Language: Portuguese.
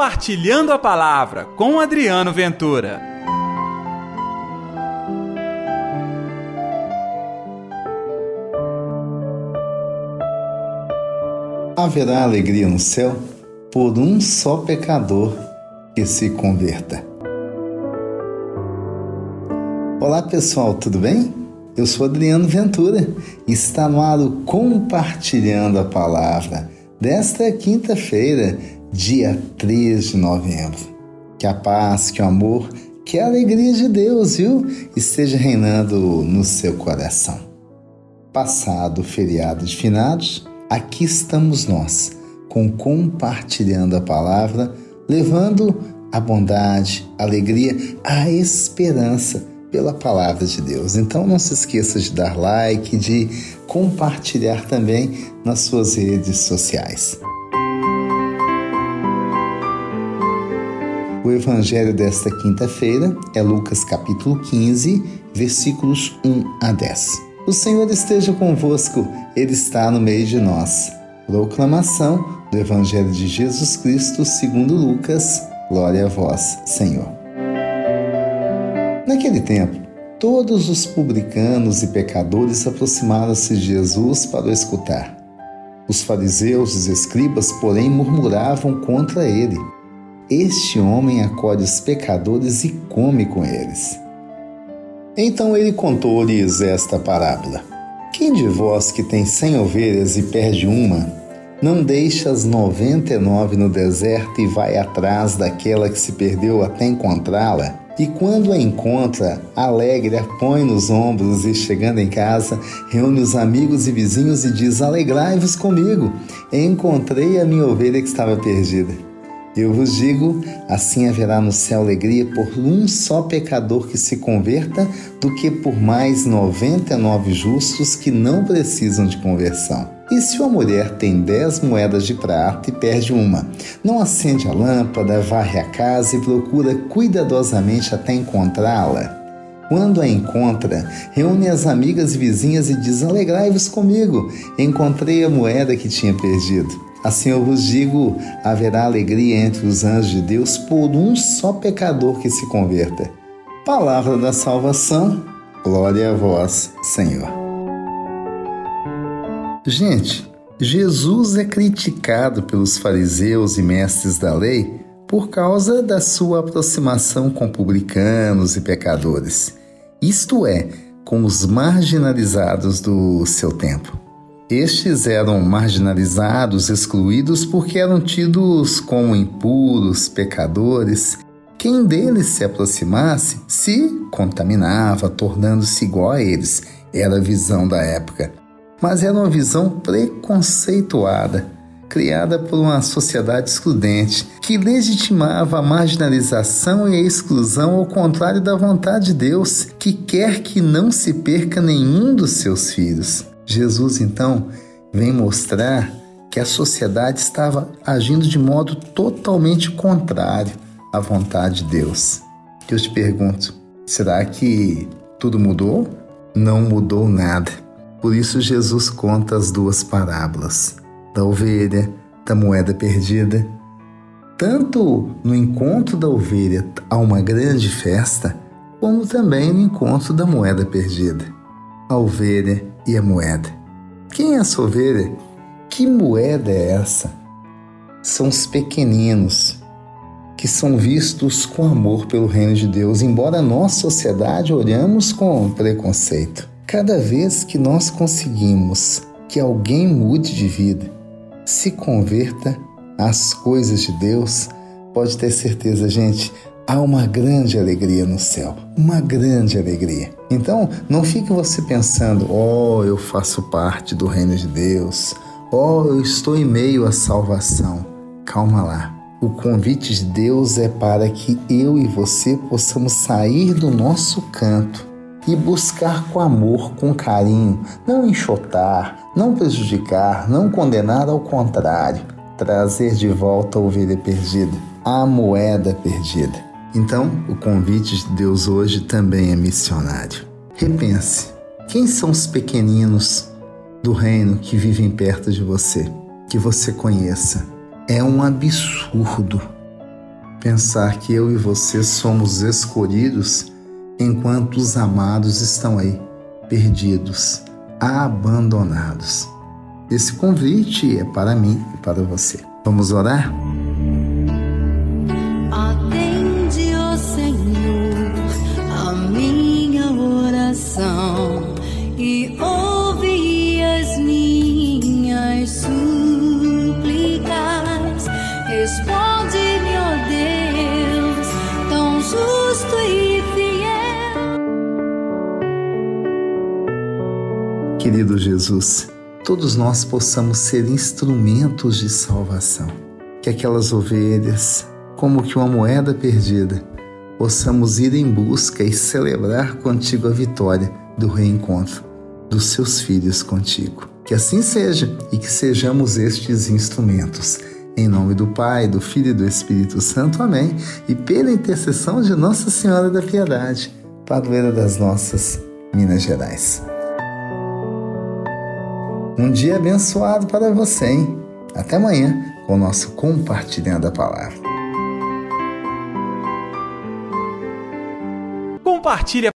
Compartilhando a Palavra com Adriano Ventura. Haverá alegria no céu por um só pecador que se converta. Olá pessoal, tudo bem? Eu sou Adriano Ventura e está no ar Compartilhando a Palavra desta quinta-feira, dia 3 de novembro. Que a paz, que o amor, que a alegria de Deus, viu, esteja reinando no seu coração. Passado o feriado de finados, aqui estamos nós, com compartilhando a palavra, levando a bondade, a alegria, a esperança pela palavra de Deus. Então não se esqueça de dar like, de compartilhar também nas suas redes sociais. O evangelho desta quinta-feira é Lucas capítulo 15, versículos 1 a 10. O Senhor esteja convosco, ele está no meio de nós. Proclamação do evangelho de Jesus Cristo, segundo Lucas. Glória a vós, Senhor. Naquele tempo, todos os publicanos e pecadores aproximaram-se de Jesus para o escutar. Os fariseus e escribas, porém, murmuravam contra ele. Este homem acolhe os pecadores e come com eles. Então ele contou-lhes esta parábola: Quem de vós que tem cem ovelhas e perde uma, não deixa as noventa e nove no deserto e vai atrás daquela que se perdeu até encontrá-la? E quando a encontra, alegre, a põe nos ombros e, chegando em casa, reúne os amigos e vizinhos e diz: Alegrai-vos comigo, encontrei a minha ovelha que estava perdida. Eu vos digo: assim haverá no céu alegria por um só pecador que se converta, do que por mais noventa e nove justos que não precisam de conversão. E se uma mulher tem dez moedas de prata e perde uma, não acende a lâmpada, varre a casa e procura cuidadosamente até encontrá-la? Quando a encontra, reúne as amigas e vizinhas e diz: Alegrai-vos comigo, encontrei a moeda que tinha perdido. Assim eu vos digo: haverá alegria entre os anjos de Deus por um só pecador que se converta. Palavra da salvação, glória a vós, Senhor. Gente, Jesus é criticado pelos fariseus e mestres da lei por causa da sua aproximação com publicanos e pecadores, isto é, com os marginalizados do seu tempo. Estes eram marginalizados, excluídos porque eram tidos como impuros, pecadores. Quem deles se aproximasse se contaminava, tornando-se igual a eles. Era a visão da época mas era uma visão preconceituada, criada por uma sociedade excludente, que legitimava a marginalização e a exclusão ao contrário da vontade de Deus, que quer que não se perca nenhum dos seus filhos. Jesus, então, vem mostrar que a sociedade estava agindo de modo totalmente contrário à vontade de Deus. Eu te pergunto, será que tudo mudou? Não mudou nada. Por isso, Jesus conta as duas parábolas da ovelha, da moeda perdida. Tanto no encontro da ovelha há uma grande festa, como também no encontro da moeda perdida. A ovelha e a moeda. Quem é essa ovelha? Que moeda é essa? São os pequeninos, que são vistos com amor pelo reino de Deus, embora nossa sociedade olhamos com preconceito. Cada vez que nós conseguimos que alguém mude de vida, se converta às coisas de Deus, pode ter certeza, gente, há uma grande alegria no céu, uma grande alegria. Então, não fique você pensando, oh, eu faço parte do reino de Deus, oh, eu estou em meio à salvação. Calma lá. O convite de Deus é para que eu e você possamos sair do nosso canto e buscar com amor, com carinho, não enxotar, não prejudicar, não condenar, ao contrário, trazer de volta a ovelha perdida, a moeda perdida. Então, o convite de Deus hoje também é missionário. Repense: quem são os pequeninos do reino que vivem perto de você, que você conheça? É um absurdo Pensar que eu e você somos escolhidos enquanto os amados estão aí, perdidos, abandonados. Esse convite é para mim e para você. Vamos orar? Querido Jesus, todos nós possamos ser instrumentos de salvação. Que aquelas ovelhas, como que uma moeda perdida, possamos ir em busca e celebrar contigo a vitória do reencontro dos seus filhos contigo. Que assim seja e que sejamos estes instrumentos. Em nome do Pai, do Filho e do Espírito Santo. Amém. E pela intercessão de Nossa Senhora da Piedade, padroeira das nossas Minas Gerais. Um dia abençoado para você, hein? Até amanhã com o nosso Compartilhando a Palavra. Compartilhe a